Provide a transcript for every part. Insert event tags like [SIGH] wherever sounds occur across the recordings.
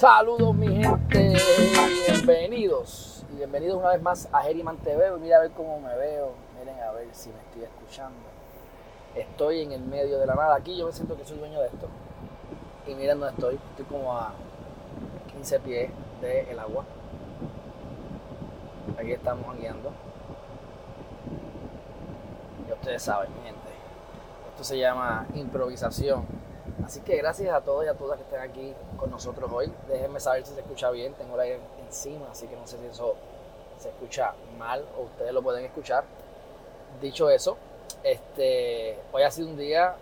Saludos mi gente, bienvenidos y bienvenidos una vez más a Geriman TV. Mira a ver cómo me veo, miren a ver si me estoy escuchando. Estoy en el medio de la nada, aquí yo me siento que soy dueño de esto. Y miren dónde estoy, estoy como a 15 pies del agua. Aquí estamos guiando. Ya ustedes saben, mi gente. Esto se llama improvisación. Así que gracias a todos y a todas que estén aquí con nosotros hoy. Déjenme saber si se escucha bien. Tengo el aire encima, así que no sé si eso se escucha mal o ustedes lo pueden escuchar. Dicho eso, este, hoy ha sido un día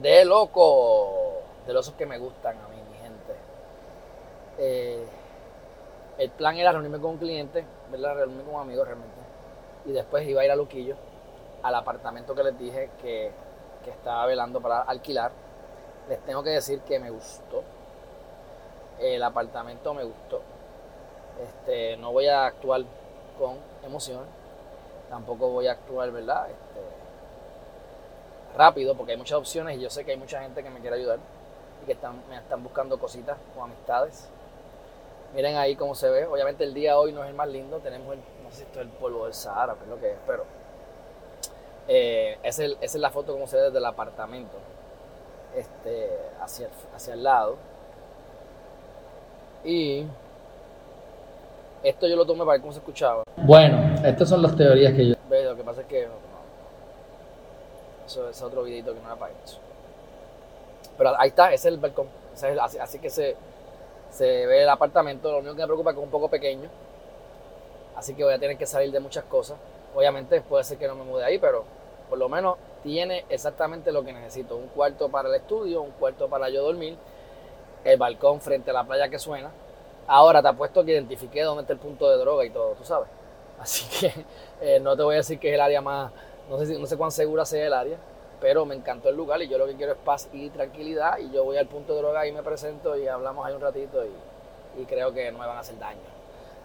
de loco, de los que me gustan a mí, mi gente. Eh, el plan era reunirme con un cliente, ¿verdad? reunirme con un amigo realmente. Y después iba a ir a Luquillo, al apartamento que les dije que, que estaba velando para alquilar. Les tengo que decir que me gustó. El apartamento me gustó. Este, no voy a actuar con emoción. Tampoco voy a actuar, ¿verdad? Este, rápido, porque hay muchas opciones y yo sé que hay mucha gente que me quiere ayudar y que están, me están buscando cositas con amistades. Miren ahí cómo se ve. Obviamente el día hoy no es el más lindo. Tenemos el, no sé si esto es el polvo del Sahara, que es lo que es, pero eh, es, esa es la foto como se ve desde el apartamento. Este, hacia, hacia el lado. Y esto yo lo tomé para ver cómo se escuchaba. Bueno, estas son las teorías que yo. Ve, Lo que pasa es que no, no. Eso es otro videito que no era para eso. Pero ahí está, ese es el balcón. Ese es el- así, así que se, se ve el apartamento. Lo único que me preocupa es que es un poco pequeño. Así que voy a tener que salir de muchas cosas. Obviamente puede ser que no me mude ahí, pero por lo menos tiene exactamente lo que necesito. Un cuarto para el estudio, un cuarto para yo dormir, el balcón frente a la playa que suena. Ahora te apuesto que identifiqué dónde está el punto de droga y todo, tú sabes. [LAUGHS] Así que eh, no te voy a decir que es el área más, no sé, no sé cuán segura sea el área, pero me encantó el lugar y yo lo que quiero es paz y tranquilidad y yo voy al punto de droga y me presento y hablamos ahí un ratito y, y creo que no me van a hacer daño.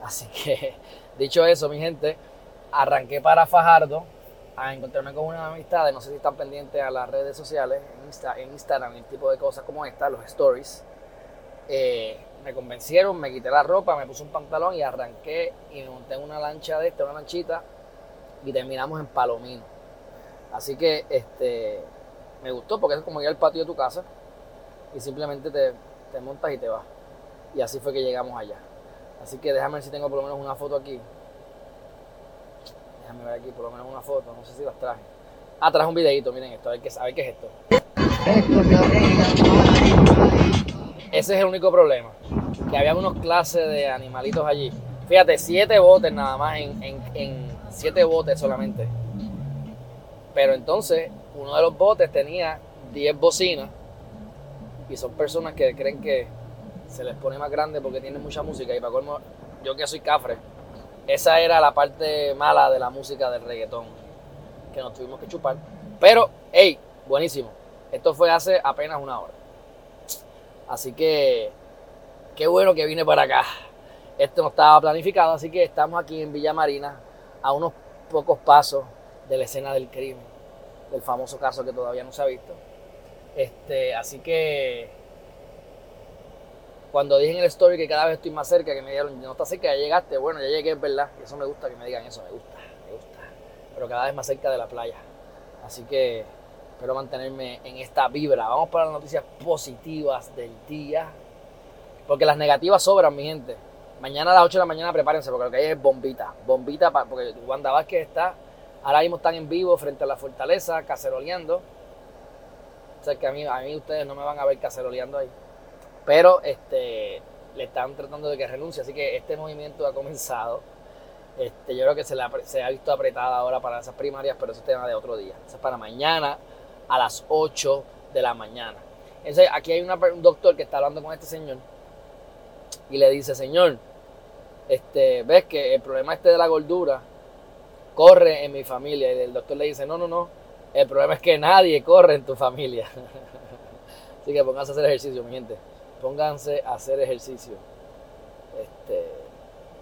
Así que, [LAUGHS] dicho eso, mi gente, arranqué para Fajardo a encontrarme con unas amistades, no sé si están pendientes a las redes sociales, en, Insta- en Instagram, el tipo de cosas como esta, los stories. Eh, me convencieron, me quité la ropa, me puse un pantalón y arranqué y me monté una lancha de esta, una lanchita, y terminamos en Palomino. Así que este me gustó porque es como ir al patio de tu casa y simplemente te, te montas y te vas. Y así fue que llegamos allá. Así que déjame ver si tengo por lo menos una foto aquí. Déjame ver aquí por lo menos una foto, no sé si las traje. Ah, traje un videito, miren esto, a ver qué, a ver qué es esto. Ese es el único problema. Que había unos clases de animalitos allí. Fíjate, siete botes nada más, en, en- en siete botes solamente. Pero entonces, uno de los botes tenía 10 bocinas. Y son personas que creen que se les pone más grande porque tienen mucha música. Y para colmo, yo que soy cafre, esa era la parte mala de la música del reggaetón. Que nos tuvimos que chupar. Pero, hey, buenísimo. Esto fue hace apenas una hora. Así que, qué bueno que vine para acá. Esto no estaba planificado, así que estamos aquí en Villa Marina, a unos pocos pasos de la escena del crimen, del famoso caso que todavía no se ha visto. Este, así que, cuando dije en el story que cada vez estoy más cerca, que me dijeron, no estás cerca, ya llegaste, bueno, ya llegué, es verdad. Eso me gusta que me digan eso, me gusta, me gusta. Pero cada vez más cerca de la playa. Así que espero mantenerme en esta vibra. Vamos para las noticias positivas del día. Porque las negativas sobran, mi gente. Mañana a las 8 de la mañana prepárense porque lo que hay es bombita. Bombita, porque Wanda Vázquez está, ahora mismo están en vivo frente a la fortaleza, caceroleando. O sea que a mí, a mí ustedes no me van a ver caceroleando ahí. Pero este, le están tratando de que renuncie, así que este movimiento ha comenzado. Este, yo creo que se, le ha, se ha visto apretada ahora para esas primarias, pero eso es tema de otro día. Eso es para mañana a las 8 de la mañana. Entonces, aquí hay un doctor que está hablando con este señor y le dice, señor, este, ves que el problema este de la gordura corre en mi familia. Y el doctor le dice, no, no, no, el problema es que nadie corre en tu familia. [LAUGHS] Así que pónganse a hacer ejercicio, mi gente. Pónganse a hacer ejercicio. Este,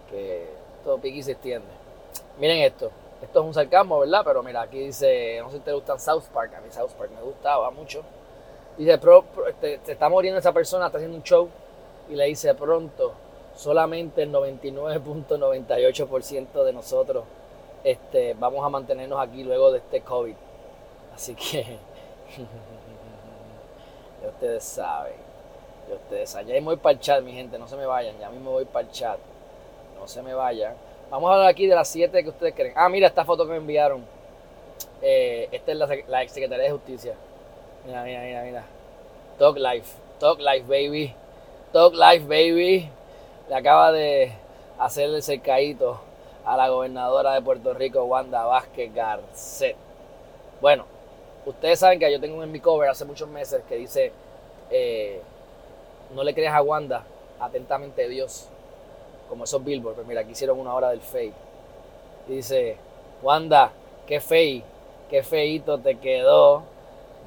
que todo piqui se extiende. Miren esto. Esto es un sarcasmo, ¿verdad? Pero mira, aquí dice, no sé si te gustan South Park. A mí South Park me gustaba mucho. Dice, pero, pero, este, está muriendo esa persona, está haciendo un show y le dice pronto, solamente el 99.98% de nosotros este, vamos a mantenernos aquí luego de este COVID. Así que [LAUGHS] ustedes saben, ya ustedes. Ya me voy para el chat, mi gente, no se me vayan, ya mismo voy para el chat. No se me vayan. Vamos a hablar aquí de las siete que ustedes creen. Ah, mira esta foto que me enviaron. Eh, esta es la, la ex secretaria de Justicia. Mira, mira, mira, mira. Talk Life. Talk Life, baby. Talk Life, baby. Le acaba de hacer el cercadito a la gobernadora de Puerto Rico, Wanda Vázquez Garcet. Bueno, ustedes saben que yo tengo en mi cover hace muchos meses que dice, eh, no le creas a Wanda, atentamente Dios, como esos billboards. Pero mira, aquí hicieron una hora del fake. Y dice, Wanda, qué fey, qué feito te quedó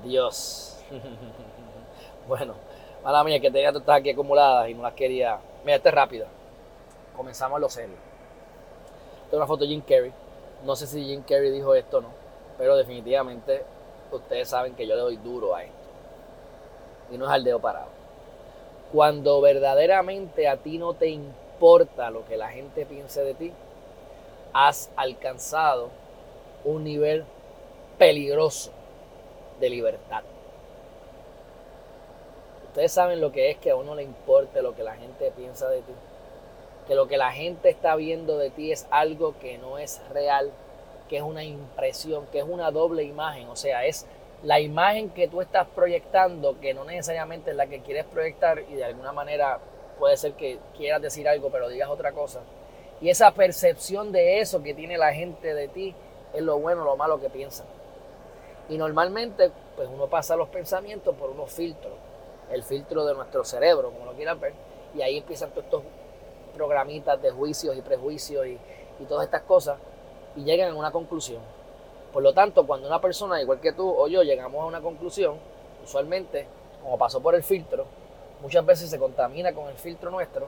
Dios. [LAUGHS] bueno, mala mía, que tenía todas aquí acumuladas y no las quería. Mira, esta es rápida. Comenzamos lo serio. Esta es una foto de Jim Carrey. No sé si Jim Carrey dijo esto o no, pero definitivamente ustedes saben que yo le doy duro a esto. Y no es al dedo parado. Cuando verdaderamente a ti no te importa lo que la gente piense de ti, has alcanzado un nivel peligroso de libertad. Ustedes saben lo que es que a uno le importe lo que la gente piensa de ti. Que lo que la gente está viendo de ti es algo que no es real, que es una impresión, que es una doble imagen. O sea, es la imagen que tú estás proyectando, que no necesariamente es la que quieres proyectar y de alguna manera puede ser que quieras decir algo pero digas otra cosa. Y esa percepción de eso que tiene la gente de ti es lo bueno o lo malo que piensan. Y normalmente, pues uno pasa los pensamientos por unos filtros. El filtro de nuestro cerebro, como lo quieran ver. Y ahí empiezan todos estos programitas de juicios y prejuicios y, y todas estas cosas. Y llegan a una conclusión. Por lo tanto, cuando una persona, igual que tú o yo, llegamos a una conclusión, usualmente, como pasó por el filtro, muchas veces se contamina con el filtro nuestro.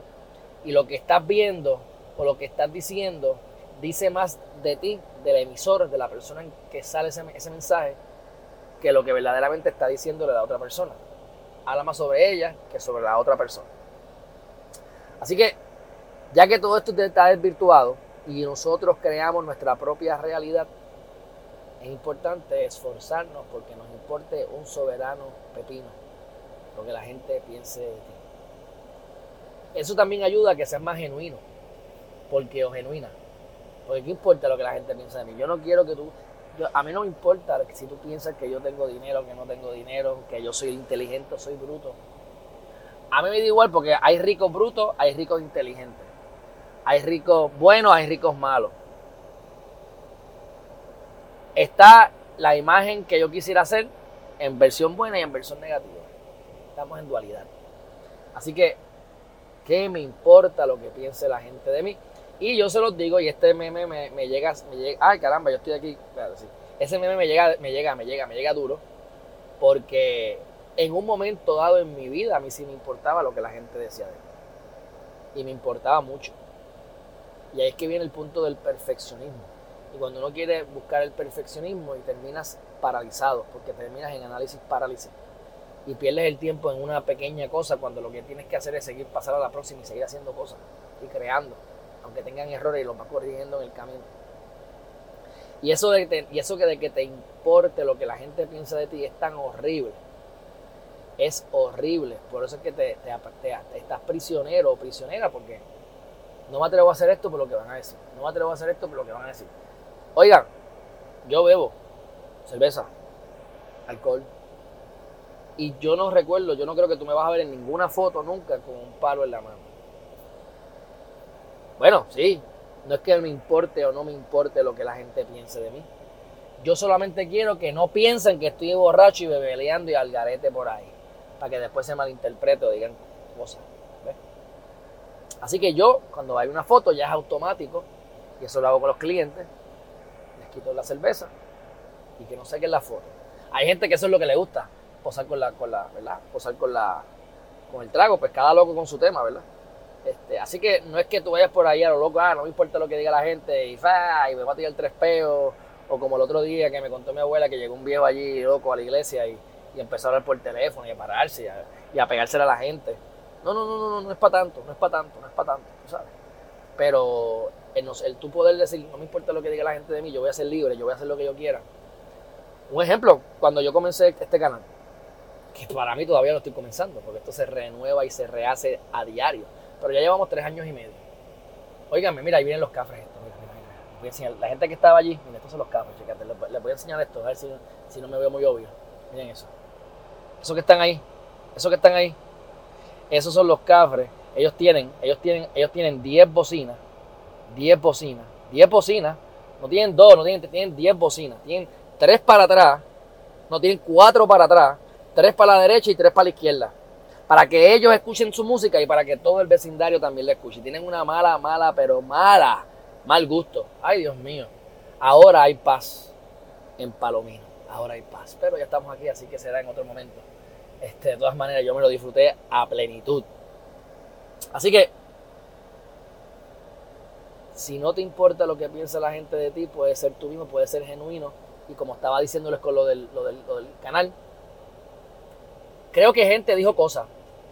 Y lo que estás viendo o lo que estás diciendo dice más de ti, del emisor, de la persona en que sale ese, mensaje, que lo que verdaderamente está diciéndole la otra persona. Habla más sobre ella que sobre la otra persona. Así que, ya que todo esto está desvirtuado y nosotros creamos nuestra propia realidad, es importante esforzarnos porque nos importe un soberano pepino lo que la gente piense de ti. Eso también ayuda a que seas más genuino, porque o genuina. Porque qué importa lo que la gente piensa de mí. Yo no quiero que tú a mí no me importa si tú piensas que yo tengo dinero, que no tengo dinero, que yo soy inteligente o soy bruto. A mí me da igual porque hay ricos brutos, hay ricos inteligentes. Hay ricos buenos, hay ricos malos. Está la imagen que yo quisiera hacer en versión buena y en versión negativa. Estamos en dualidad. Así que, ¿qué me importa lo que piense la gente de mí? Y yo se los digo, y este meme me, llega, me llega, ay caramba, yo estoy aquí. Ese meme me llega, me llega, me llega, me llega duro, porque en un momento dado en mi vida a mí sí me importaba lo que la gente decía de mí. Y me importaba mucho. Y ahí es que viene el punto del perfeccionismo. Y cuando uno quiere buscar el perfeccionismo y terminas paralizado, porque terminas en análisis parálisis. Y pierdes el tiempo en una pequeña cosa cuando lo que tienes que hacer es seguir pasar a la próxima y seguir haciendo cosas y creando aunque tengan errores y los vas corrigiendo en el camino. Y eso, de y eso que de que te importe lo que la gente piensa de ti es tan horrible. Es horrible. Por eso es que te, estás prisionero o prisionera porque no me atrevo a hacer esto por lo que van a decir. No me atrevo a hacer esto por lo que van a decir. Oigan, yo bebo cerveza, alcohol. Y yo no recuerdo, yo no creo que tú me vas a ver en ninguna foto nunca con un palo en la mano. Bueno, sí, no es que me importe o no me importe lo que la gente piense de mí. Yo solamente quiero que no piensen que estoy borracho y bebeleando y al garete por ahí. Para que después se malinterprete o digan cosas. Así que yo, cuando hay una foto, ya es automático. Y eso lo hago con los clientes. Quito la cerveza y que no es la foto. Hay gente que eso es lo que le gusta. Posar con la, con la, ¿verdad? Posar con la, con el trago. Pues cada loco con su tema, ¿verdad? Este, así que no es que tú vayas por ahí a lo loco, ah, no me importa lo que diga la gente y, y me va a tirar el trespeo. O como el otro día que me contó mi abuela que llegó un viejo allí loco a la iglesia y, y empezó a hablar por teléfono y a pararse y a, y a pegársela a la gente. No, no, no, no, no es para tanto, no es para tanto, no es para tanto, ¿sabes? Pero el, el tú poder decir, no me importa lo que diga la gente de mí, yo voy a ser libre, yo voy a hacer lo que yo quiera. Un ejemplo, cuando yo comencé este canal, que para mí todavía lo estoy comenzando, porque esto se renueva y se rehace a diario. Pero ya llevamos tres años y medio. Óigame, mira, ahí vienen los cafres estos, mira. Voy a enseñar. La gente que estaba allí, mira, estos son los cafres, checate, les, les voy a enseñar esto, a ver si, si no me veo muy obvio. Miren eso. Esos que están ahí, esos que están ahí, esos son los cafres. Ellos tienen, ellos tienen, ellos tienen 10 bocinas, 10 bocinas, 10 bocinas. No tienen dos, no tienen, tienen 10 bocinas. Tienen tres para atrás, no tienen cuatro para atrás, tres para la derecha y tres para la izquierda. Para que ellos escuchen su música y para que todo el vecindario también la escuche. Tienen una mala, mala, pero mala, mal gusto. Ay, Dios mío. Ahora hay paz en Palomino. Ahora hay paz. Pero ya estamos aquí, así que será en otro momento. Este, de todas maneras, yo me lo disfruté a plenitud. Así que, si no te importa lo que piensa la gente de ti, puede ser tú mismo, puede ser genuino. Y como estaba diciéndoles con lo del, lo del, lo del canal, creo que gente dijo cosas,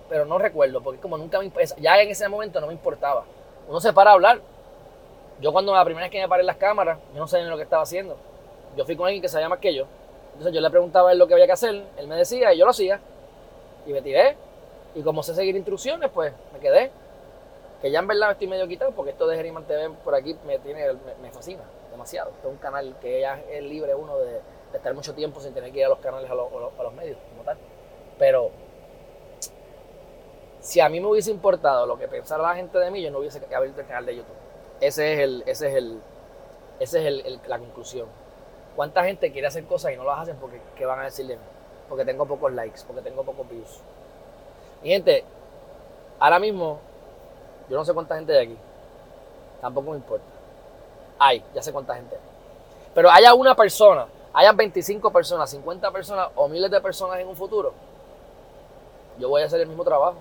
pero no recuerdo, porque como nunca me ya en ese momento no me importaba. Uno se para a hablar. Yo cuando la primera vez que me paré en las cámaras, yo no sabía ni lo que estaba haciendo. Yo fui con alguien que sabía más que yo. Entonces yo le preguntaba a él lo que había que hacer, él me decía y yo lo hacía. Y me tiré. Y como sé seguir instrucciones, pues me quedé. Que ya en verdad estoy medio quitado porque esto de Geriman TV por aquí me, tiene, me, fascina demasiado. Esto es un canal que ya es libre uno de, estar mucho tiempo sin tener que ir a los canales, a los, medios como tal. Pero si a mí me hubiese importado lo que pensara la gente de mí, yo no hubiese abierto el canal de YouTube. Ese es el, ese es el, ese es el, la conclusión. ¿Cuánta gente quiere hacer cosas y no las hacen porque van a decir de mí? Porque tengo pocos likes, porque tengo pocos views. Y gente, ahora mismo, yo no sé cuánta gente hay aquí. Tampoco me importa. Hay, ya sé cuánta gente hay. Pero haya una persona, haya 25 personas, 50 personas o miles de personas en un futuro, yo voy a hacer el mismo trabajo.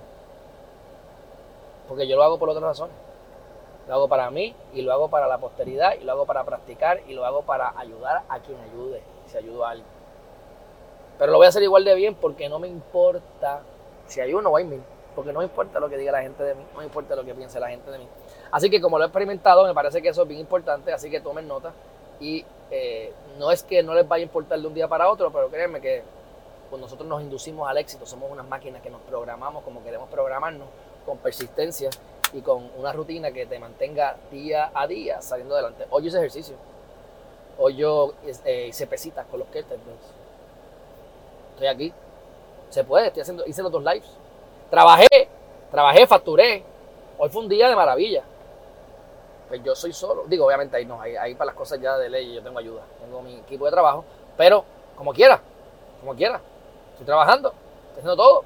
Porque yo lo hago por otras razones. Lo hago para mí y lo hago para la posteridad y lo hago para practicar y lo hago para ayudar a quien ayude, si ayudo a alguien. Pero lo voy a hacer igual de bien porque no me importa si hay uno hay mil. Porque no me importa lo que diga la gente de mí, no me importa lo que piense la gente de mí. Así que como lo he experimentado, me parece que eso es bien importante, así que tomen nota. Y eh, no es que no les vaya a importar de un día para otro, pero créanme que cuando nosotros nos inducimos al éxito, somos unas máquinas que nos programamos como queremos programarnos, con persistencia y con una rutina que te mantenga día a día saliendo adelante. Hoy hice ejercicio. Hoy yo eh, hice pesitas con los kettlebells. Estoy aquí. Se puede, estoy haciendo, hice los dos lives. Trabajé, trabajé, facturé. Hoy fue un día de maravilla. Pues yo soy solo. Digo, obviamente ahí no, ahí, ahí para las cosas ya de ley yo tengo ayuda. Tengo mi equipo de trabajo. Pero como quiera, como quiera. Estoy trabajando, estoy haciendo todo.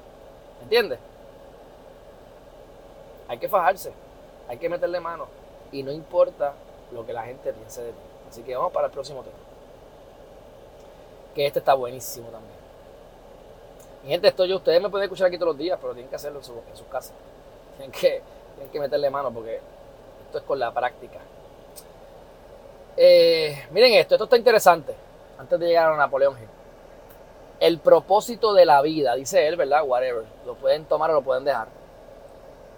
¿Me entiendes? Hay que fajarse, hay que meterle mano. Y no importa lo que la gente piense de ti. Así que vamos para el próximo tema. Que este está buenísimo también. Gente, esto yo, ustedes me pueden escuchar aquí todos los días, pero tienen que hacerlo en, su, en sus casas. [LAUGHS] Tienen que, tienen que meterle mano porque esto es con la práctica. Eh, miren esto, esto está interesante. Antes de llegar a Napoleón. El propósito de la vida, dice él, ¿verdad? Whatever. Lo pueden tomar o lo pueden dejar.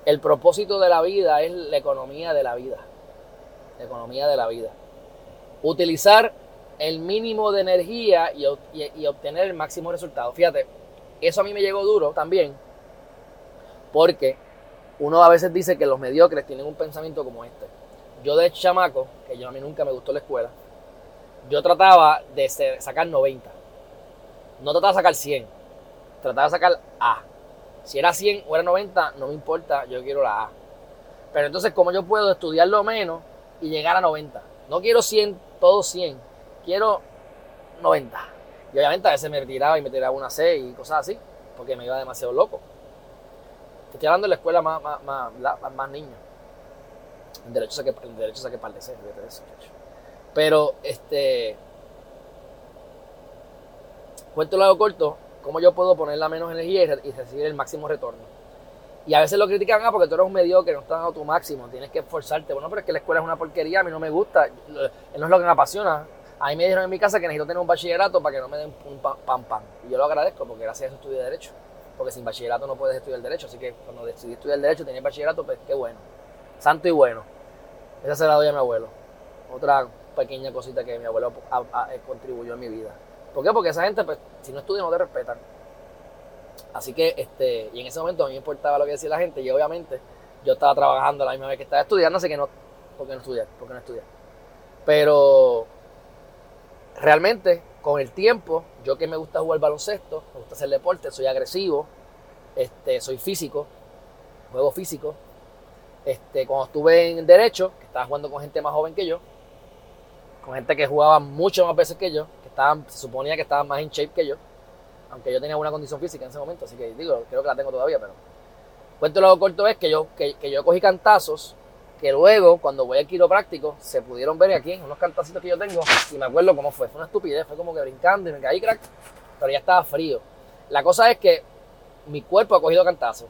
El propósito de la vida es la economía de la vida. La economía de la vida. Utilizar el mínimo de energía y, obtener el máximo resultado. Fíjate, eso a mí me llegó duro también, porque uno a veces dice que los mediocres tienen un pensamiento como este. Yo de chamaco, que yo a mí nunca me gustó la escuela, yo trataba de sacar 90. No trataba de sacar 100, trataba de sacar A. Si era 100 o era 90, no me importa, yo quiero la A. Pero entonces, ¿cómo yo puedo estudiarlo menos y llegar a 90? No quiero 100, todo 100. Quiero 90. Y obviamente a veces me tiraba y me tiraba una C y cosas así, porque me iba demasiado loco. Te estoy hablando de la escuela más, más, más, más. En derecho saqué, en derecho par de C, de eso, Pero, este... Cuento lo hago corto, cómo yo puedo poner la menos energía y recibir el máximo retorno. Y a veces lo critican, ah, porque tú eres un mediocre, no estás dando tu máximo, tienes que esforzarte. Bueno, pero es que la escuela es una porquería, a mí no me gusta, no es lo que me apasiona. A mí me dijeron en mi casa que necesito tener un bachillerato para que no me den un pan pan. Y yo lo agradezco porque gracias a eso estudié Derecho. porque sin bachillerato no puedes estudiar derecho, así que cuando decidí estudiar derecho tenía bachillerato, pues qué bueno, santo y bueno. Esa se la doy a mi abuelo. Otra pequeña cosita que mi abuelo eh, contribuyó en mi vida. ¿Por qué? Porque esa gente, pues, si no estudia, no te respetan. Así que, este, y en ese momento a mí me importaba lo que decía la gente, y obviamente yo estaba trabajando a la misma vez que estaba estudiando, así que no, ¿por qué no estudiar? ¿Por qué no estudiar? Pero realmente, con el tiempo, yo que me gusta jugar baloncesto, me gusta hacer deporte, soy agresivo, este, soy físico, juego físico. Este, cuando estuve en derecho, que estaba jugando con gente más joven que yo, con gente que jugaba mucho más veces que yo, que estaban, se suponía que estaban más en shape que yo, aunque yo tenía una condición física en ese momento, así que digo, creo que la tengo todavía, pero cuento lo corto es que yo, que, yo cogí cantazos que luego, cuando voy al quiropráctico, se pudieron ver aquí, unos cantacitos que yo tengo, y me acuerdo cómo fue. Fue una estupidez, fue como que brincando y me caí, crack, pero ya estaba frío. La cosa es que mi cuerpo ha cogido cantazos.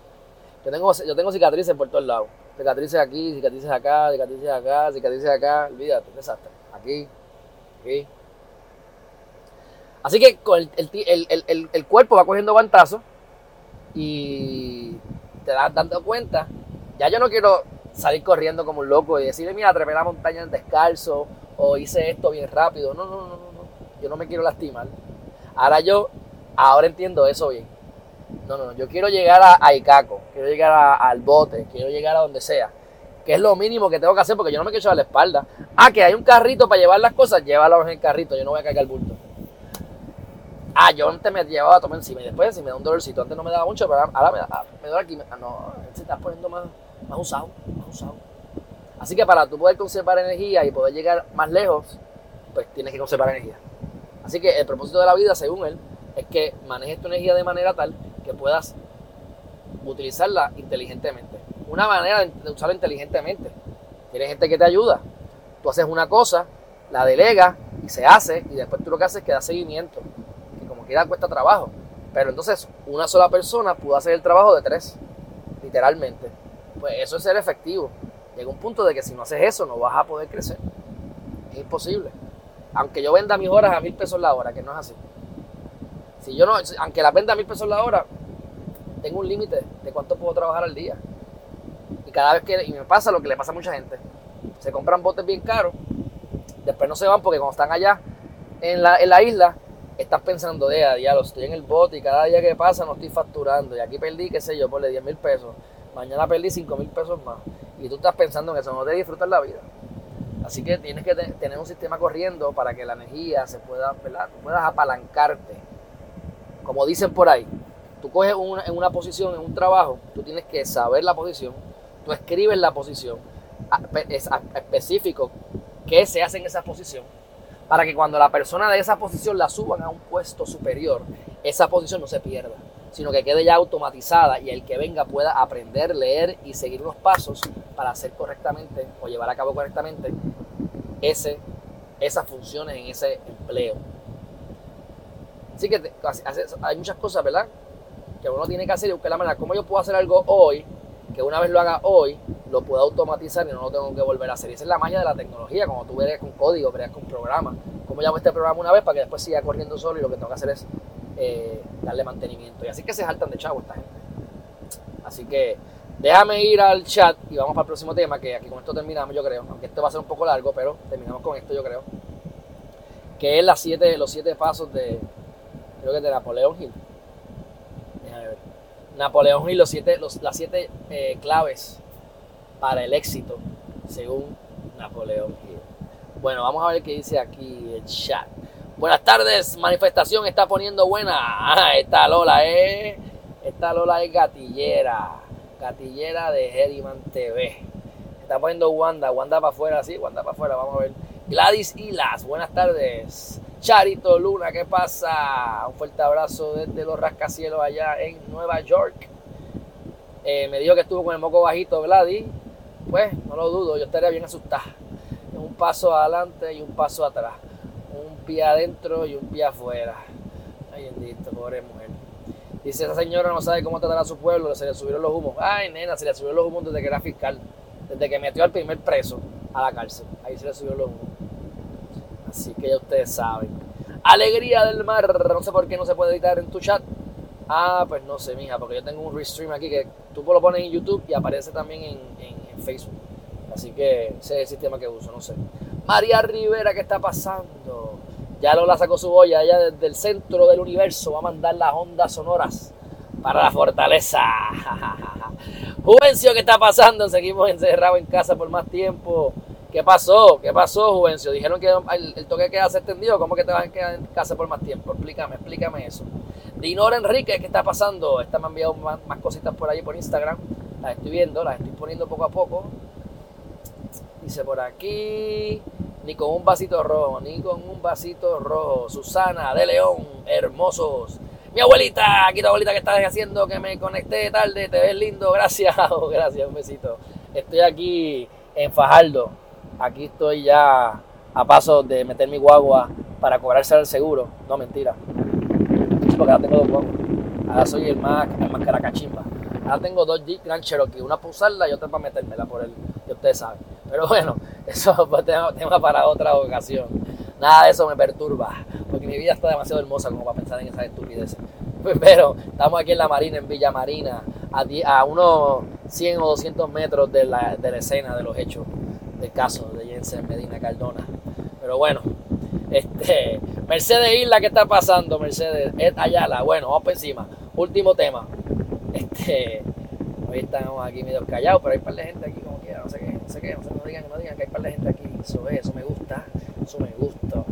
Yo tengo, yo tengo cicatrices por todos lados. Cicatrices aquí, cicatrices acá, cicatrices acá, cicatrices acá. Olvídate, desastre. Aquí, aquí. Así que con el, el, cuerpo va cogiendo guantazos y te das dando cuenta. Ya yo no quiero salir corriendo como un loco y decirle, mira, trepé la montaña en descalzo o hice esto bien rápido. No, no, no, no, no. Yo no me quiero lastimar. Ahora yo, ahora entiendo eso bien. No, no, yo quiero llegar a, Icaco, quiero llegar al bote, quiero llegar a donde sea. Que es lo mínimo que tengo que hacer porque yo no me quiero echar la espalda. Ah, que hay un carrito para llevar las cosas, llévalo en el carrito, yo no voy a cargar el bulto. Ah, yo antes me llevaba a tomar encima y después si me da un dolorcito, antes no me daba mucho, pero ahora me, da, me duele aquí. Ah, no, se está poniendo más, más usado, más usado. Así que para tú poder conservar energía y poder llegar más lejos, pues tienes que conservar energía. Así que el propósito de la vida, según él, es que manejes tu energía de manera tal que puedas utilizarla inteligentemente. Una manera de usarla inteligentemente. Tienes gente que te ayuda. Tú haces una cosa, la delegas y se hace, y después tú lo que haces es que da seguimiento. Que como quiera cuesta trabajo. Pero entonces una sola persona pudo hacer el trabajo de tres, literalmente. Pues eso es ser efectivo. Llega un punto de que si no haces eso no vas a poder crecer. Es imposible. Aunque yo venda mis horas a mil pesos la hora, que no es así. Si yo no, aunque la venda a mil pesos la hora, tengo un límite de cuánto puedo trabajar al día. Y cada vez que, y me pasa lo que le pasa a mucha gente, se compran botes bien caros, después no se van porque cuando están allá en la, en la isla, estás pensando, de diablo, estoy en el bote y cada día que pasa no estoy facturando. Y aquí perdí, qué sé yo, por 10 mil pesos. Mañana perdí 5 mil pesos más. Y tú estás pensando en eso, no te disfrutas la vida. Así que tienes que tener un sistema corriendo para que la energía se pueda, ¿verdad? puedas apalancarte como dicen por ahí, tú coges una, en una posición, en un trabajo, tú tienes que saber la posición, tú escribes la posición, es específico qué se hace en esa posición, para que cuando la persona de esa posición la suban a un puesto superior, esa posición no se pierda, sino que quede ya automatizada y el que venga pueda aprender, leer y seguir unos pasos para hacer correctamente o llevar a cabo correctamente ese, esas funciones en ese empleo. Así que hay muchas cosas, ¿verdad? Que uno tiene que hacer y buscar la manera. ¿Cómo yo puedo hacer algo hoy? Que una vez lo haga hoy, lo pueda automatizar y no lo tengo que volver a hacer. Y esa es la magia de la tecnología, como tú veres con código, veres con programa. ¿Cómo llamo este programa una vez para que después siga corriendo solo y lo que tengo que hacer es eh, darle mantenimiento? Y así que se saltan de chavo esta gente. Así que déjame ir al chat y vamos para el próximo tema, que aquí con esto terminamos, yo creo. Aunque esto va a ser un poco largo, pero terminamos con esto, yo creo. Que es los siete pasos de, creo que de Napoleón Hill. Napoleón Hill, los siete, las siete eh, claves para el éxito, según Napoleón Hill. Bueno, vamos a ver qué dice aquí el chat. Buenas tardes, manifestación está poniendo buena. Ah, esta Lola es, esta Lola es gatillera, gatillera de Heriman TV. Está poniendo Wanda, Wanda para afuera, sí, Wanda para afuera, vamos a ver. Gladys Hilas, buenas tardes. Charito Luna, ¿qué pasa? Un fuerte abrazo desde los rascacielos allá en Nueva York. Eh, me dijo que estuvo con el moco bajito, Vladi. Pues no lo dudo, yo estaría bien asustada. Un paso adelante y un paso atrás. Pie adentro y un pie afuera. Ay, bendito, pobre mujer. Dice, esa señora no sabe cómo tratar a su pueblo, se le subieron los humos. Ay, nena, se le subieron los humos desde que era fiscal. Desde que metió al primer preso a la cárcel. Ahí se le subieron los humos. Así que ya ustedes saben. Alegría del mar. No sé por qué no se puede editar en tu chat. Ah, pues no sé, mija, porque yo tengo un restream aquí que tú lo pones en YouTube y aparece también en, en Facebook. Así que ese es el sistema que uso, no sé. María Rivera, ¿qué está pasando? Ya Lola sacó su boya allá desde el centro del universo. Va a mandar las ondas sonoras para la fortaleza. [LAUGHS] Juvencio, ¿qué está pasando? Seguimos encerrados en casa por más tiempo. ¿Qué pasó? ¿Qué pasó, Juvencio? Dijeron que el, toque queda extendido. ¿Cómo que te vas a quedar en casa por más tiempo? Explícame, explícame eso. Dinora Enrique, ¿qué está pasando? Esta me ha enviado más, más cositas por ahí por Instagram. Las estoy viendo, las estoy poniendo poco a poco. Dice por aquí, ni con un vasito rojo, ni con un vasito rojo. Susana de León, hermosos. Mi abuelita, aquí tu abuelita que estás haciendo que me conecté tarde, te ves lindo, gracias, [LAUGHS] gracias, un besito. Estoy aquí en Fajardo, aquí estoy ya a paso de meter mi guagua para cobrarse el seguro. No, mentira. Porque ahora tengo dos. Ahora soy el más, el más. Ahora tengo dos Jeep Grand Cherokee, una para usarla y otra para metérmela por el, que ustedes saben. Pero bueno, [LAUGHS] eso es tema para otra ocasión. Nada de eso me perturba, porque mi vida está demasiado hermosa como para pensar en esas estupideces. [LAUGHS] Pero estamos aquí en la Marina, en Villa Marina, a, unos 100 o 200 metros de la, de la escena de los hechos del caso de Jensen Medina Cardona. Pero bueno, [LAUGHS] este, Mercedes Isla, ¿qué está pasando? Mercedes Ed Ayala, bueno, vamos por encima. Último tema. Este, hoy estamos aquí medio callados, pero hay un par de gente aquí como quiera, no sé qué, no sé qué, no, sé, no digan, no digan que hay un par de gente aquí. Eso es, eso me gusta, eso me gusta.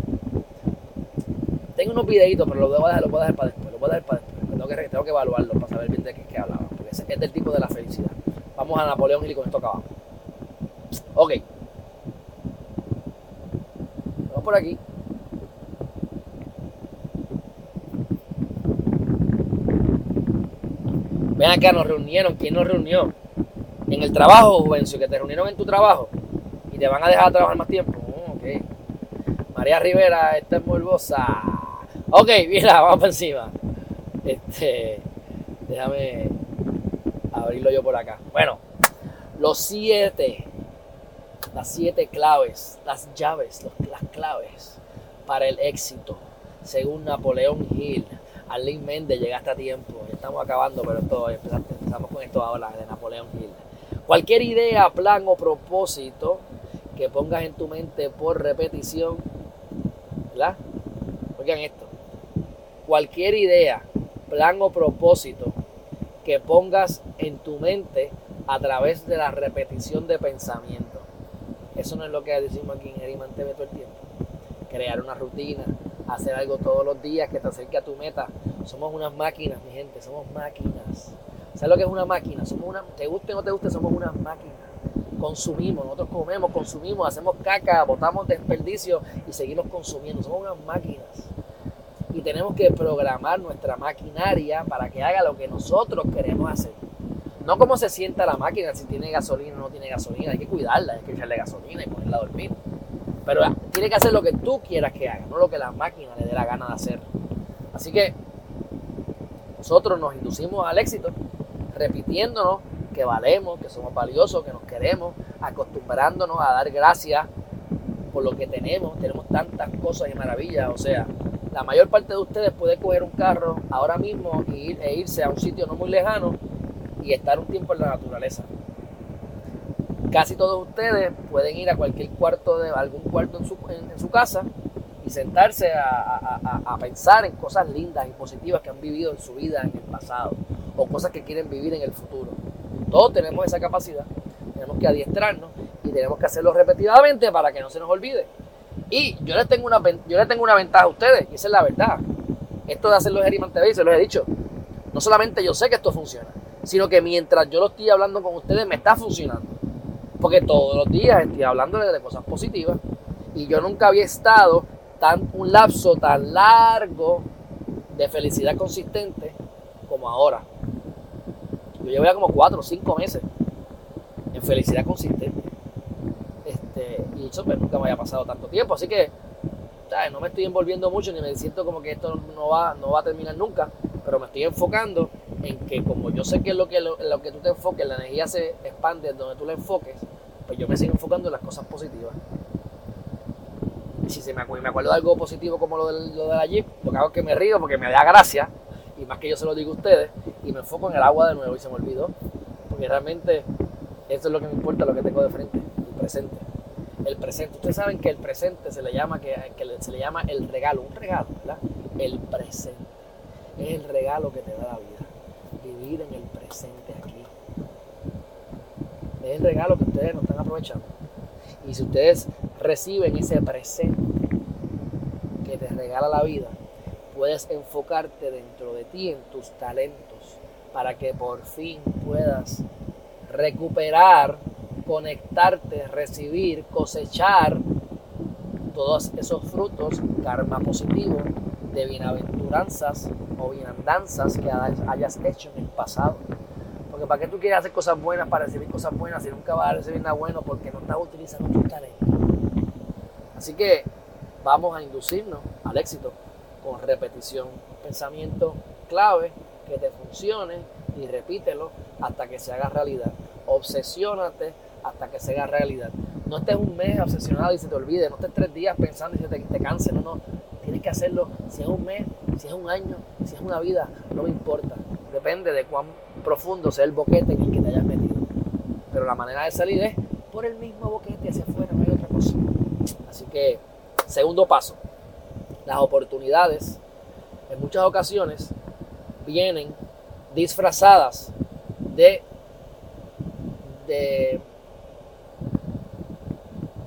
Tengo unos videitos, pero los voy a dejar, los voy a dejar para después, los voy a dejar para después. Tengo que, tengo que evaluarlos para saber bien de qué, qué hablaba, porque es, es del tipo de la felicidad. Vamos a Napoleón y con esto acabamos. Ok. Vamos por aquí. Ven acá, nos reunieron. ¿Quién nos reunió? En el trabajo, Juvencio, que te reunieron en tu trabajo y te van a dejar trabajar más tiempo. Okay. María Rivera, esta es morbosa. Ok, mira, [LAUGHS] vamos por encima. Este, déjame abrirlo yo por acá. Bueno, los siete, las siete claves, las llaves, las claves para el éxito, según Napoleón Hill. Arlene Méndez, llegaste a tiempo. Estamos acabando, pero todo, empezamos con esto ahora de Napoleón Hill. Cualquier idea, plan o propósito que pongas en tu mente por repetición, ¿verdad? Oigan esto. Cualquier idea, plan o propósito que pongas en tu mente a través de la repetición de pensamiento. Eso no es lo que decimos aquí en Geriman TV todo el tiempo. Crear una rutina, hacer algo todos los días que te acerque a tu meta. Somos unas máquinas, mi gente, somos máquinas. ¿Sabes lo que es una máquina? Somos una, te guste o no te guste, somos unas máquinas. Consumimos, nosotros comemos, consumimos, hacemos caca, botamos desperdicio y seguimos consumiendo. Somos unas máquinas. Y tenemos que programar nuestra maquinaria para que haga lo que nosotros queremos hacer. No como se sienta la máquina, si tiene gasolina o no tiene gasolina, hay que cuidarla, hay que echarle gasolina y ponerla a dormir. Pero tiene que hacer lo que tú quieras que haga, no lo que la máquina le dé la gana de hacer. Así que nosotros nos inducimos al éxito repitiéndonos que valemos, que somos valiosos, que nos queremos, acostumbrándonos a dar gracias por lo que tenemos. Tenemos tantas cosas y maravillas. O sea, la mayor parte de ustedes puede coger un carro ahora mismo e irse a un sitio no muy lejano y estar un tiempo en la naturaleza. Casi todos ustedes pueden ir a cualquier cuarto de algún cuarto en su, casa y sentarse a, pensar en cosas lindas y positivas que han vivido en su vida en el pasado o cosas que quieren vivir en el futuro. Todos tenemos esa capacidad, tenemos que adiestrarnos y tenemos que hacerlo repetidamente para que no se nos olvide. Y yo les tengo una, yo les tengo una ventaja a ustedes, y esa es la verdad. Esto de hacerlo en TV, se lo he dicho. No solamente yo sé que esto funciona, sino que mientras yo lo estoy hablando con ustedes me está funcionando. Porque todos los días estoy hablando de cosas positivas y yo nunca había estado tan un lapso tan largo de felicidad consistente como ahora. Yo llevo ya como cuatro o cinco meses en felicidad consistente. Este, y eso pues, nunca me había pasado tanto tiempo. Así que no me estoy envolviendo mucho ni me siento como que esto no va, no va a terminar nunca. Pero me estoy enfocando en que como yo sé que lo que, lo, que tú te enfoques, la energía se expande donde tú la enfoques, pues yo me sigo enfocando en las cosas positivas. Y si se me, acuerdo, de algo positivo como lo de, lo de la Jeep, lo que hago es que me río porque me da gracia y más que yo se lo digo a ustedes, y me enfoco en el agua de nuevo y se me olvidó, porque realmente eso es lo que me importa, lo que tengo de frente, el presente. El presente. Ustedes saben que el presente se le llama, que, se le llama el regalo, un regalo, ¿verdad? El presente. Es el regalo que te da la vida. Vivir en el presente. Es el regalo que ustedes no están aprovechando. Y si ustedes reciben ese presente que te regala la vida, puedes enfocarte dentro de ti en tus talentos para que por fin puedas recuperar, conectarte, recibir, cosechar todos esos frutos, karma positivo, de bienaventuranzas o bienandanzas que hayas hecho en el pasado. Porque para qué tú quieres hacer cosas buenas para recibir cosas buenas si nunca vas a recibir nada bueno porque no estás utilizando tus talentos. Así que vamos a inducirnos al éxito con repetición. Pensamiento clave que te funcione y repítelo hasta que se haga realidad. Obsesiónate hasta que se haga realidad. No estés un mes obsesionado y se te olvide, no estés tres días pensando y se te, te canse, no, no. Tienes que hacerlo si es un mes, si es un año, si es una vida, no me importa. Depende de cuán profundo sea el boquete en el que te hayas metido. Pero la manera de salir es por el mismo boquete hacia afuera, no hay otra cosa. Así que, segundo paso, las oportunidades en muchas ocasiones vienen disfrazadas de de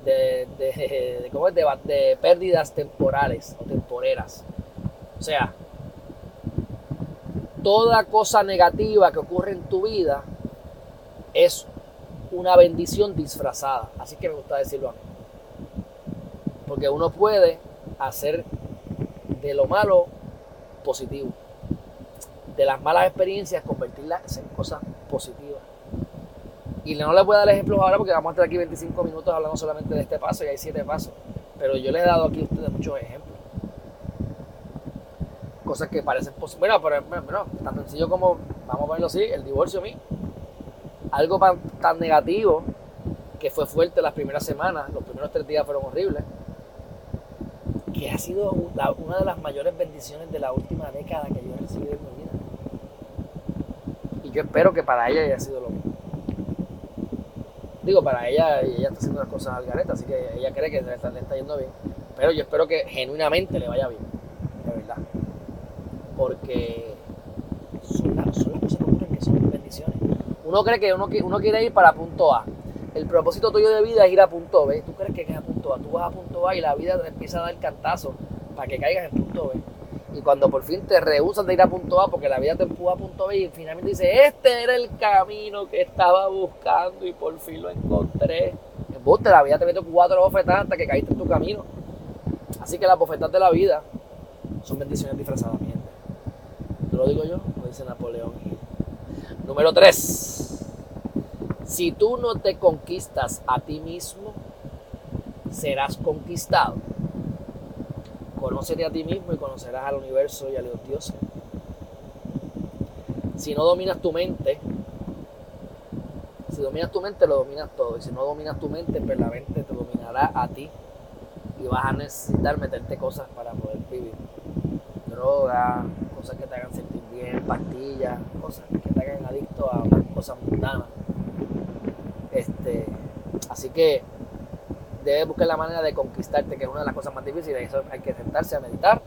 de, de, de, pérdidas temporales o temporeras. O sea, toda cosa negativa que ocurre en tu vida es una bendición disfrazada. Así que me gusta decirlo a mí. Porque uno puede hacer de lo malo positivo. De las malas experiencias convertirlas en cosas positivas. Y no les voy a dar ejemplos ahora porque vamos a estar aquí 25 minutos hablando solamente de este paso y hay 7 pasos. Pero yo les he dado aquí a ustedes muchos ejemplos. Cosas que parecen posibles. Bueno, pero tan sencillo como, vamos a ponerlo así, el divorcio a mí. Algo tan negativo que fue fuerte las primeras semanas, los primeros tres días fueron horribles que ha sido una de las mayores bendiciones de la última década que yo he recibido en mi vida. Y yo espero que para ella haya sido lo mismo. Digo, para ella, ella está haciendo las cosas al gareta, así que ella cree que le está, yendo bien. Pero yo espero que genuinamente le vaya bien. Porque son, las, cosas que ocurren que son bendiciones. Uno cree que uno, uno quiere ir para punto A el propósito tuyo de vida es ir a punto B. ¿Tú crees que es a punto A? Tú vas a punto A y la vida te empieza a dar cantazo para que caigas en punto B. Y cuando por fin te rehusas de ir a punto A porque la vida te empuja a punto B y finalmente dices, este era el camino que estaba buscando y por fin lo encontré. En la vida te mete cuatro bofetadas hasta que caíste en tu camino. Así que las bofetas de la vida son bendiciones disfrazadas, mi gente. ¿Te lo digo yo? Lo dice Napoleón. Número 3 si tú no te conquistas a ti mismo, serás conquistado. Conócete a ti mismo y conocerás al universo y a los dioses. Si no dominas tu mente, si dominas tu mente, lo dominas todo. Y si no dominas tu mente, pues la mente te dominará a ti. Y vas a necesitar meterte cosas para poder vivir. Droga, cosas que te hagan sentir pastillas, cosas que te hagan adicto a cosas mundanas. Este, así que debes buscar la manera de conquistarte, que es una de las cosas más difíciles. Eso hay que sentarse a meditar,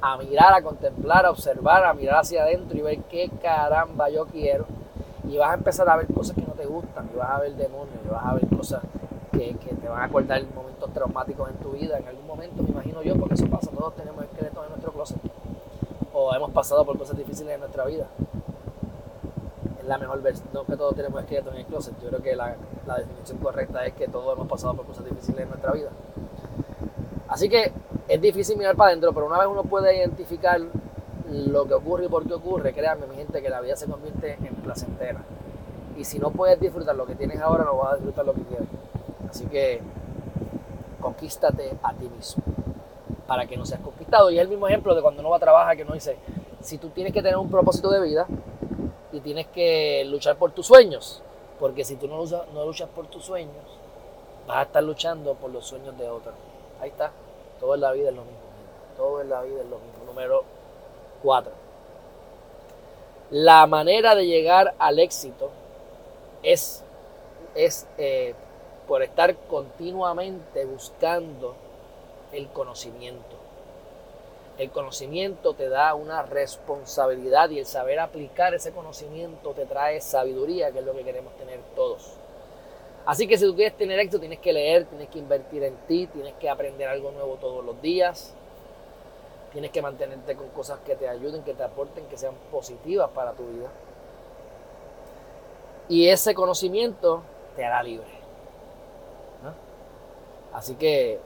a mirar, a contemplar, a observar, a mirar hacia adentro y ver qué caramba yo quiero. Y vas a empezar a ver cosas que no te gustan, y vas a ver demonios, y vas a ver cosas que, te van a acordar momentos traumáticos en tu vida. En algún momento, me imagino yo, porque eso pasa, todos tenemos esqueletos en nuestro closet. O hemos pasado por cosas difíciles en nuestra vida la mejor versión, no que todos tenemos esqueletos en el closet, yo creo que la, definición correcta es que todos hemos pasado por cosas difíciles en nuestra vida. Así que es difícil mirar para adentro, pero una vez uno puede identificar lo que ocurre y por qué ocurre, créanme mi gente que la vida se convierte en placentera. Y si no puedes disfrutar lo que tienes ahora, no vas a disfrutar lo que quieres. Así que conquístate a ti mismo para que no seas conquistado. Y es el mismo ejemplo de cuando uno va a trabajar que uno dice, si tú tienes que tener un propósito de vida, y tienes que luchar por tus sueños. Porque si tú no luchas, no luchas por tus sueños, vas a estar luchando por los sueños de otros. Ahí está. Todo en la vida es lo mismo. Todo en la vida es lo mismo. Número 4. La manera de llegar al éxito es, es eh, por estar continuamente buscando el conocimiento. El conocimiento te da una responsabilidad y el saber aplicar ese conocimiento te trae sabiduría, que es lo que queremos tener todos. Así que si tú quieres tener éxito, tienes que leer, tienes que invertir en ti, tienes que aprender algo nuevo todos los días, tienes que mantenerte con cosas que te ayuden, que te aporten, que sean positivas para tu vida. Y ese conocimiento te hará libre. Así que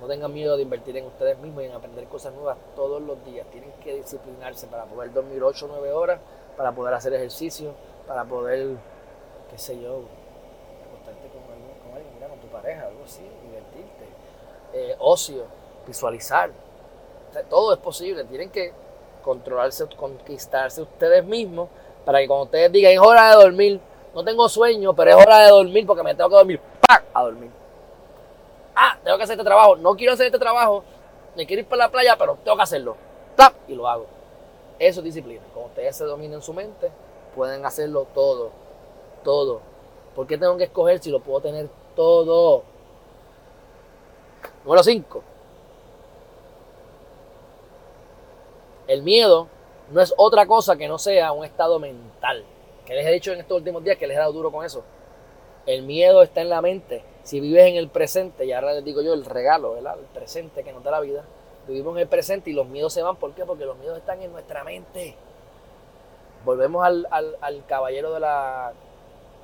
no tengan miedo de invertir en ustedes mismos y en aprender cosas nuevas todos los días. Tienen que disciplinarse para poder dormir 8 o 9 horas, para poder hacer ejercicio, para poder, qué sé yo, acostarte con alguien, con, con tu pareja, algo así, divertirte. Eh, ocio, visualizar. todo es posible. Tienen que controlarse, conquistarse ustedes mismos para que cuando ustedes digan es hora de dormir, no tengo sueño, pero es hora de dormir porque me tengo que dormir, ¡pac! a dormir ah, tengo que hacer este trabajo, no quiero hacer este trabajo, me quiero ir para la playa, pero tengo que hacerlo. ¡Tap! Y lo hago. Eso es disciplina. Cuando ustedes se dominen su mente, pueden hacerlo todo. Todo. ¿Por qué tengo que escoger si lo puedo tener todo? Número 5. El miedo no es otra cosa que no sea un estado mental. Que les he dicho en estos últimos días que les he dado duro con eso. El miedo está en la mente. Si vives en el presente, y ahora les digo yo el regalo, ¿verdad? El presente que nos da la vida. Vivimos en el presente y los miedos se van. ¿Por qué? Porque los miedos están en nuestra mente. Volvemos al, al caballero de la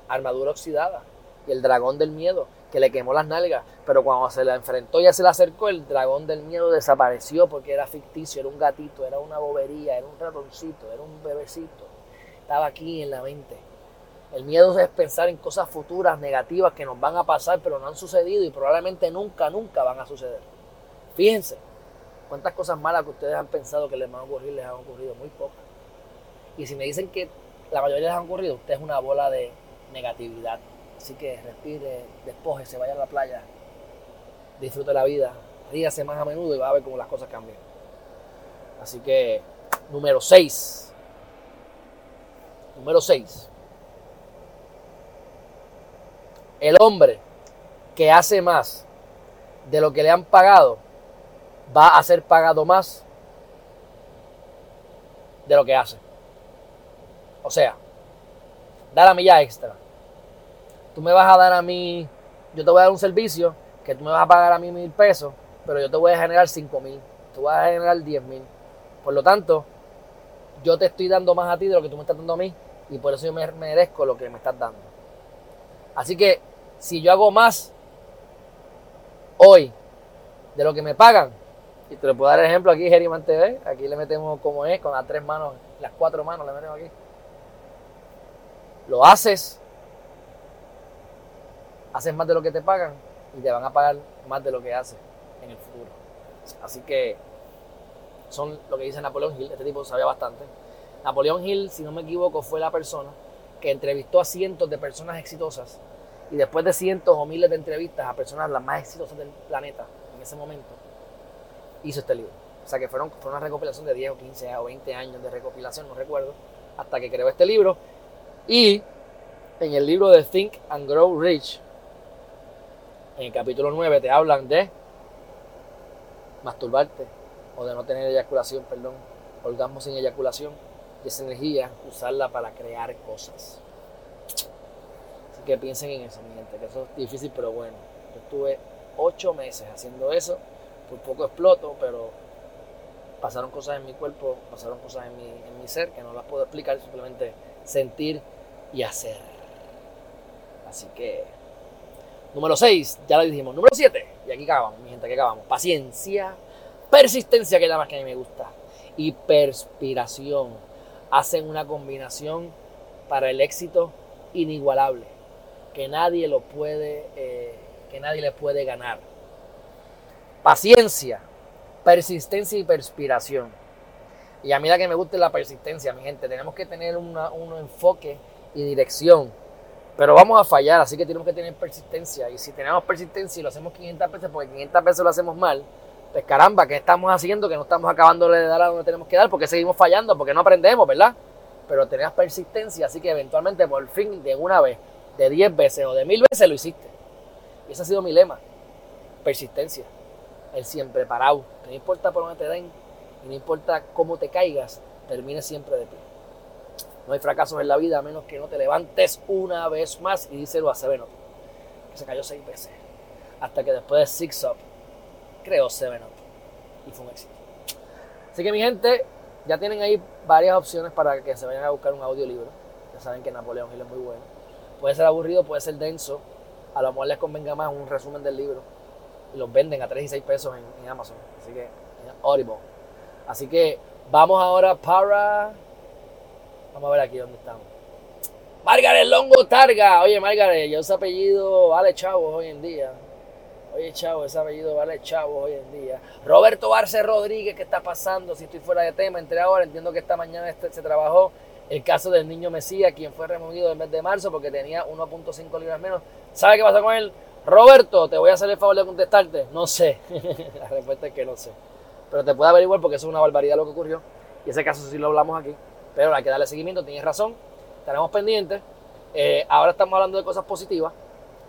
armadura oxidada y el dragón del miedo que le quemó las nalgas. Pero cuando se la enfrentó, ya se le acercó, el dragón del miedo desapareció porque era ficticio, era un gatito, era una bobería, era un ratoncito, era un bebecito. Estaba aquí en la mente. El miedo es pensar en cosas futuras negativas que nos van a pasar, pero no han sucedido y probablemente nunca, nunca van a suceder. Fíjense, cuántas cosas malas que ustedes han pensado que les van a ocurrir, les han ocurrido, muy pocas. Y si me dicen que la mayoría les han ocurrido, usted es una bola de negatividad. Así que respire, despoje, se vaya a la playa, disfrute la vida, ríase más a menudo y va a ver cómo las cosas cambian. Así que, número 6. Número 6 el hombre que hace más de lo que le han pagado va a ser pagado más de lo que hace. O sea, da la milla extra. Tú me vas a dar a mí, yo te voy a dar un servicio que tú me vas a pagar a mí mil pesos, pero yo te voy a generar cinco mil, tú vas a generar diez mil. Por lo tanto, yo te estoy dando más a ti de lo que tú me estás dando a mí y por eso yo me merezco lo que me estás dando. Así que si yo hago más hoy de lo que me pagan, y te lo puedo dar el ejemplo aquí, Geriman TV, aquí le metemos como es, con las tres manos, las cuatro manos le metemos aquí. Lo haces, haces más de lo que te pagan y te van a pagar más de lo que haces en el futuro. Así que son lo que dice Napoleón Hill, este tipo sabía bastante. Napoleón Hill, si no me equivoco, fue la persona que entrevistó a cientos de personas exitosas y después de cientos o miles de entrevistas a personas las más exitosas del planeta en ese momento, hizo este libro. O sea que fueron, fue una recopilación de 10 o 15 o 20 años de recopilación, no recuerdo, hasta que creó este libro. Y en el libro de Think and Grow Rich, en el capítulo 9 te hablan de masturbarte o de no tener eyaculación, perdón, orgasmo sin eyaculación y esa energía usarla para crear cosas que piensen en eso, mi gente, que eso es difícil, pero bueno. Yo estuve ocho meses haciendo eso, por poco exploto, pero pasaron cosas en mi cuerpo, pasaron cosas en mi, en mi ser que no las puedo explicar, simplemente sentir y hacer. Así que, número 6, ya lo dijimos. Número 7, y aquí acabamos, mi gente, aquí acabamos. Paciencia, persistencia, que es la más que a mí me gusta, y perspiración. Hacen una combinación para el éxito inigualable que nadie lo puede, eh, que nadie le puede ganar. Paciencia, persistencia y perspiración. Y a mí la que me gusta es la persistencia, mi gente. Tenemos que tener un enfoque y dirección. Pero vamos a fallar, así que tenemos que tener persistencia. Y si tenemos persistencia y lo hacemos 500 veces, porque 500 veces lo hacemos mal, Pues caramba, ¿qué estamos haciendo? Que no estamos acabando de dar a donde tenemos que dar, porque seguimos fallando, porque no aprendemos, ¿verdad? Pero tenías persistencia, así que eventualmente, por fin, de una vez, de diez veces o de mil veces lo hiciste. Y ese ha sido mi lema. Persistencia. El siempre parado. no importa por dónde te den, y no importa cómo te caigas, termine siempre de pie. No hay fracasos en la vida a menos que no te levantes una vez más y díselo a Seven Up, que se cayó seis veces. Hasta que después de Six Up, creó Seven Up. Y fue un éxito. Así que mi gente, ya tienen ahí varias opciones para que se vayan a buscar un audiolibro. Ya saben que Napoleón Hill es muy bueno. Puede ser aburrido, puede ser denso. A lo mejor les convenga más un resumen del libro. Y los venden a 3 y 6 pesos en, Amazon. Así que, en. Así que vamos ahora para. Vamos a ver aquí dónde estamos. Margaret Longo Targa. Oye, Margaret, yo ese apellido vale chavo hoy en día. Oye, chavo, ese apellido vale chavo hoy en día. Roberto Arce Rodríguez, ¿qué está pasando? Si estoy fuera de tema, entré ahora. Entiendo que esta mañana este, se trabajó el caso del niño Mesías, quien fue removido el mes de marzo porque tenía 1.5 libras menos. ¿Sabe qué pasa con él? Roberto, te voy a hacer el favor de contestarte. No sé. [LAUGHS] La respuesta es que no sé pero te puede averiguar porque eso es una barbaridad lo que ocurrió. Y ese caso sí lo hablamos aquí. Pero hay que darle seguimiento, tienes razón, estaremos pendientes. Eh, ahora estamos hablando de cosas positivas,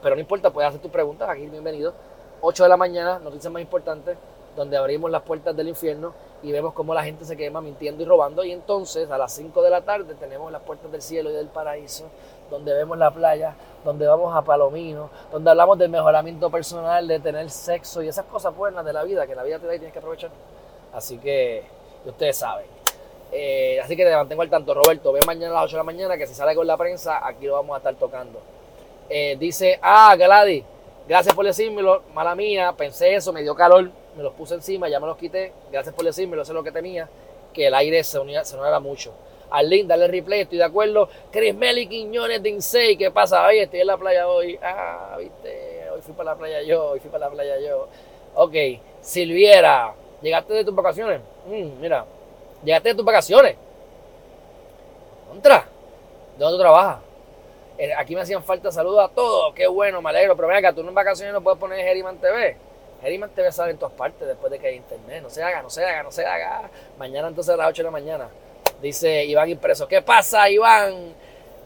pero no importa, puedes hacer tus preguntas aquí, bienvenido. 8 de la mañana, noticias más importantes, donde abrimos las puertas del infierno y vemos cómo la gente se quema mintiendo y robando. Y entonces a las 5 de la tarde tenemos las puertas del cielo y del paraíso, donde vemos la playa, donde vamos a Palomino, donde hablamos del mejoramiento personal, de tener sexo y esas cosas buenas de la vida, que la vida te da y tienes que aprovechar. Así que ustedes saben. Eh, así que te mantengo al tanto, Roberto. Ve mañana a las 8 de la mañana que si sale con la prensa, aquí lo vamos a estar tocando. Eh, dice, ah, Gladys, gracias por decírmelo, mala mía, pensé eso, me dio calor, me los puse encima, ya me los quité, gracias por decírmelo, eso es lo que tenía, que el aire se, unía, se era mucho. Arlene, dale replay, estoy de acuerdo. Chris Meli Quiñones de Insei, ¿qué pasa? Oye, estoy en la playa hoy. Ah, viste, hoy fui para la playa yo, hoy fui para la playa yo. Ok, Silviera, ¿llegaste de tus vacaciones? Mm, mira, llegaste de tus vacaciones. Contra, ¿de dónde tú trabajas? Eh, aquí me hacían falta saludos a todos, qué bueno, me alegro. Pero venga, tú en vacaciones no puedes poner Geriman TV. Geriman TV sale en todas partes después de que hay internet. No se haga, no se haga, no se haga. Mañana entonces a las 8 de la mañana. Dice Iván Impreso. ¿Qué pasa, Iván?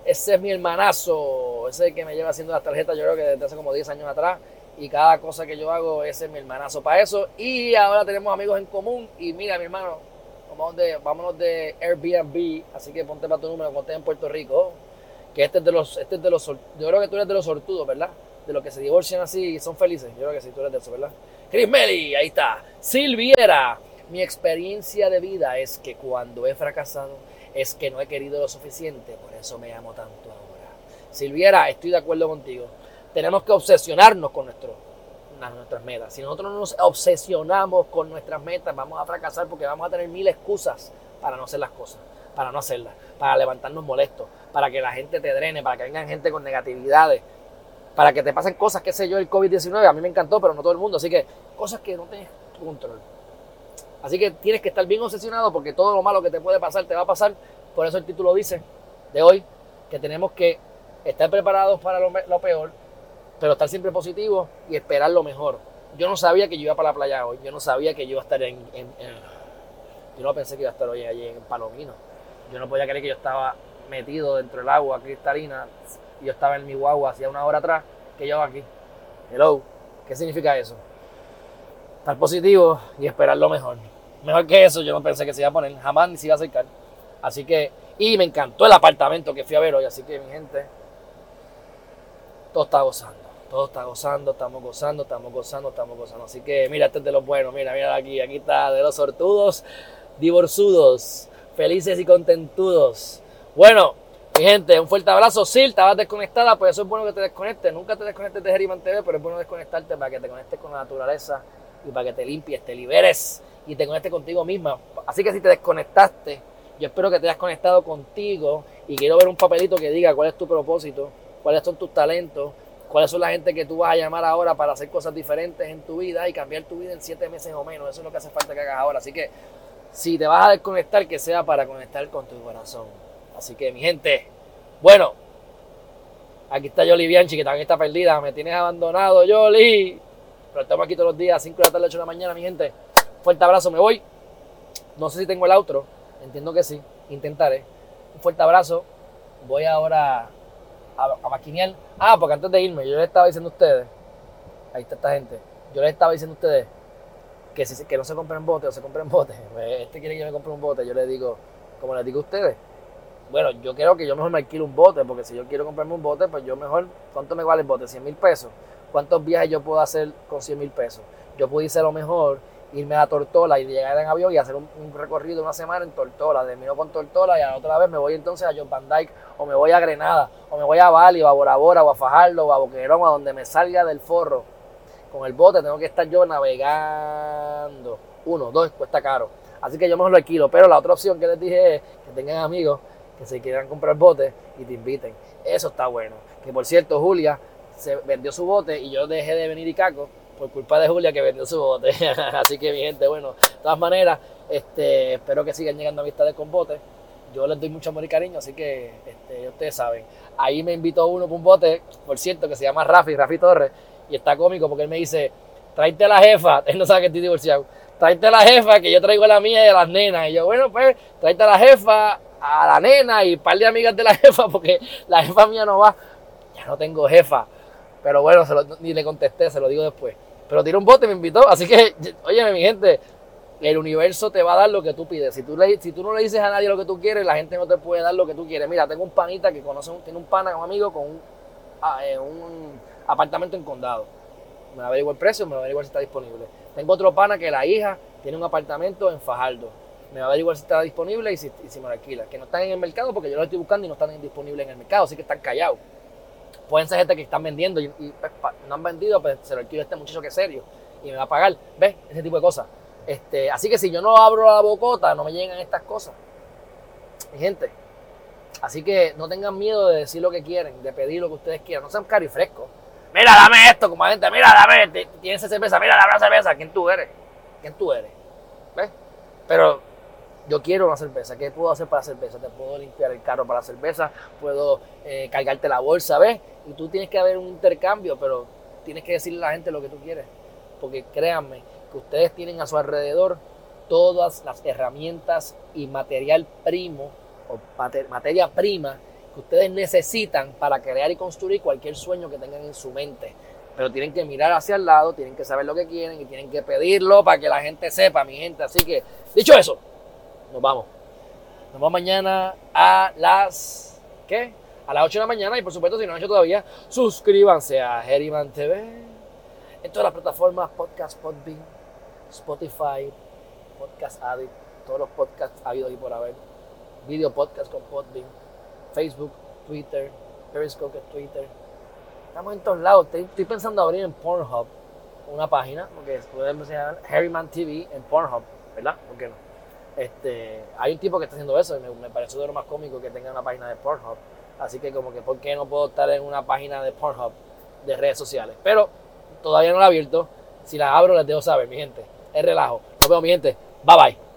Ese es mi hermanazo. Ese es el que me lleva haciendo las tarjetas, yo creo que desde hace como 10 años atrás. Y cada cosa que yo hago, ese es mi hermanazo para eso. Y ahora tenemos amigos en común. Y mira, mi hermano, vámonos de, vámonos de Airbnb. Así que ponte para tu número estés en Puerto Rico. Que este es de los, este es de los, yo creo que tú eres de los sortudos, ¿verdad? De los que se divorcian así y son felices. Yo creo que sí, tú eres de eso, ¿verdad? Chris Meli, ahí está. Silviera. Mi experiencia de vida es que cuando he fracasado es que no he querido lo suficiente, por eso me amo tanto ahora. Silviera, estoy de acuerdo contigo. Tenemos que obsesionarnos con nuestro, nuestras metas. Si nosotros no nos obsesionamos con nuestras metas, vamos a fracasar porque vamos a tener mil excusas para no hacer las cosas, para no hacerlas, para levantarnos molestos, para que la gente te drene, para que vengan gente con negatividades, para que te pasen cosas, qué sé yo, el COVID-19. A mí me encantó, pero no todo el mundo. Así que cosas que no tienes control. Así que tienes que estar bien obsesionado porque todo lo malo que te puede pasar te va a pasar. Por eso el título dice de hoy que tenemos que estar preparados para lo, peor, pero estar siempre positivos y esperar lo mejor. Yo no sabía que yo iba para la playa hoy. Yo no sabía que yo iba a estar en, yo no pensé que iba a estar hoy allí en Palomino. Yo no podía creer que yo estaba metido dentro del agua cristalina yo estaba en mi guagua hacía una hora atrás que yo aquí. Hello, ¿qué significa eso? Estar positivo y esperar lo mejor. Mejor que eso, yo no pensé que se iba a poner, jamás ni se iba a acercar. Así que, y me encantó el apartamento que fui a ver hoy, así que mi gente, todo está gozando, todo está gozando, estamos gozando, estamos gozando, estamos gozando. Así que, mira, este es de los buenos, mira, mira aquí, aquí está, de los sortudos, divorzudos, felices y contentudos. Bueno, mi gente, un fuerte abrazo. Sil, estabas desconectada, pues eso es bueno que te desconectes. Nunca te desconectes de Geriman TV, pero es bueno desconectarte para que te conectes con la naturaleza y para que te limpies, te liberes y te conectes contigo misma. Así que si te desconectaste, yo espero que te hayas conectado contigo y quiero ver un papelito que diga cuál es tu propósito, cuáles son tus talentos, cuáles son la gente que tú vas a llamar ahora para hacer cosas diferentes en tu vida y cambiar tu vida en siete meses o menos. Eso es lo que hace falta que hagas ahora. Así que si te vas a desconectar, que sea para conectar con tu corazón. Así que mi gente, bueno, aquí está Yoli Bianchi, que también está perdida. Me tienes abandonado, Yoli. Pero estamos aquí todos los días, 5 de la tarde, 8 de la mañana, mi gente. Fuerte abrazo, me voy. No sé si tengo el outro, entiendo que sí, intentaré. Un fuerte abrazo. Voy ahora a, a maquinear. Ah, porque antes de irme, yo les estaba diciendo a ustedes, ahí está esta gente, yo les estaba diciendo a ustedes que, si, que no se compren botes o se compren botes. [LAUGHS] Pues, este quiere que yo me compre un bote, yo les digo, como les digo a ustedes, bueno, yo creo que yo mejor me alquilo un bote, porque si yo quiero comprarme un bote, pues yo mejor, ¿cuánto me vale el bote? 100 mil pesos. ¿Cuántos viajes yo puedo hacer con 100 mil pesos? Yo pudiese a lo mejor irme a Tortola y llegar en avión y hacer un, recorrido una semana en Tortola, termino con Tortola y a la otra vez me voy entonces a John Van Dyke o me voy a Grenada o me voy a Bali o a Bora Bora o a Fajardo o a Boquerón, a donde me salga del forro. Con el bote tengo que estar yo navegando. Uno, dos, cuesta caro. Así que yo mejor lo alquilo. Pero la otra opción que les dije es que tengan amigos que se quieran comprar botes y te inviten. Eso está bueno. Que por cierto, Julia se vendió su bote y yo dejé de venir y caco por culpa de Julia que vendió su bote. [LAUGHS] Así que mi gente, bueno, de todas maneras, este, espero que sigan llegando amistades con botes. Yo les doy mucho amor y cariño, así que este, ustedes saben. Ahí me invitó uno por un bote, por cierto, que se llama Rafi, Rafi Torres, y está cómico porque él me dice, tráete a la jefa, [LAUGHS] él no sabe que estoy divorciado, tráete a la jefa, que yo traigo la mía y a las nenas. Y yo, bueno, pues, tráete a la jefa, a la nena y un par de amigas de la [LAUGHS] jefa, porque la jefa mía no va. Ya no tengo jefa. Pero bueno, ni le contesté, se lo digo después. Pero tiró un bote me invitó. Así que, [LAUGHS] oye, mi gente, el universo te va a dar lo que tú pides. Si tú, le, si tú no le dices a nadie lo que tú quieres, la gente no te puede dar lo que tú quieres. Mira, tengo un panita que conoce, tiene un pana, un amigo con un, ah, eh, apartamento en condado. Me averiguo el precio, me averiguo si está disponible. Tengo otro pana que la hija tiene un apartamento en Fajardo. Me va a averiguar si está disponible y si, y si me lo alquila. Que no están en el mercado porque yo lo estoy buscando y no están disponibles en el mercado, así que están callados. Pueden ser gente que están vendiendo y, pues, no han vendido, pues se lo alquilo a este muchacho que es serio y me va a pagar. ¿Ves? Ese tipo de cosas. Este, así que si yo no abro la bocota, no me llegan estas cosas. Mi gente. Así que no tengan miedo de decir lo que quieren, de pedir lo que ustedes quieran. No sean cari frescos. Mira, dame esto, como gente. Mira, dame. Tienes cerveza. Mira, dame cerveza. ¿Quién tú eres? ¿Quién tú eres? ¿Ves? Pero yo quiero una cerveza. ¿Qué puedo hacer para cerveza? Te puedo limpiar el carro para cerveza. Puedo eh, cargarte la bolsa, ¿ves? Y tú tienes que haber un intercambio, pero tienes que decirle a la gente lo que tú quieres. Porque créanme que ustedes tienen a su alrededor todas las herramientas y material primo o mater- materia prima que ustedes necesitan para crear y construir cualquier sueño que tengan en su mente. Pero tienen que mirar hacia el lado, tienen que saber lo que quieren y tienen que pedirlo para que la gente sepa, mi gente. Así que, dicho eso, nos vamos. Nos vemos mañana a las. ¿Qué? A las 8 de la mañana. Y por supuesto, si no lo han hecho todavía, suscríbanse a Herriman TV. En todas las plataformas: Podcast Podbean, Spotify, Podcast Addict, todos los podcasts habidos y por haber. Video podcast con Podbean, Facebook, Twitter, Periscope Twitter. Estamos en todos lados. Estoy, estoy pensando abrir en Pornhub una página, porque podemos llamar Harryman TV en Pornhub, ¿verdad? ¿Por qué no? Este, hay un tipo que está haciendo eso y me, me pareció de lo más cómico que tenga una página de Pornhub. Así que como que, ¿por qué no puedo estar en una página de Pornhub de redes sociales? Pero todavía no la he abierto. Si la abro les dejo saber, mi gente. Es relajo. Nos vemos, mi gente. Bye bye.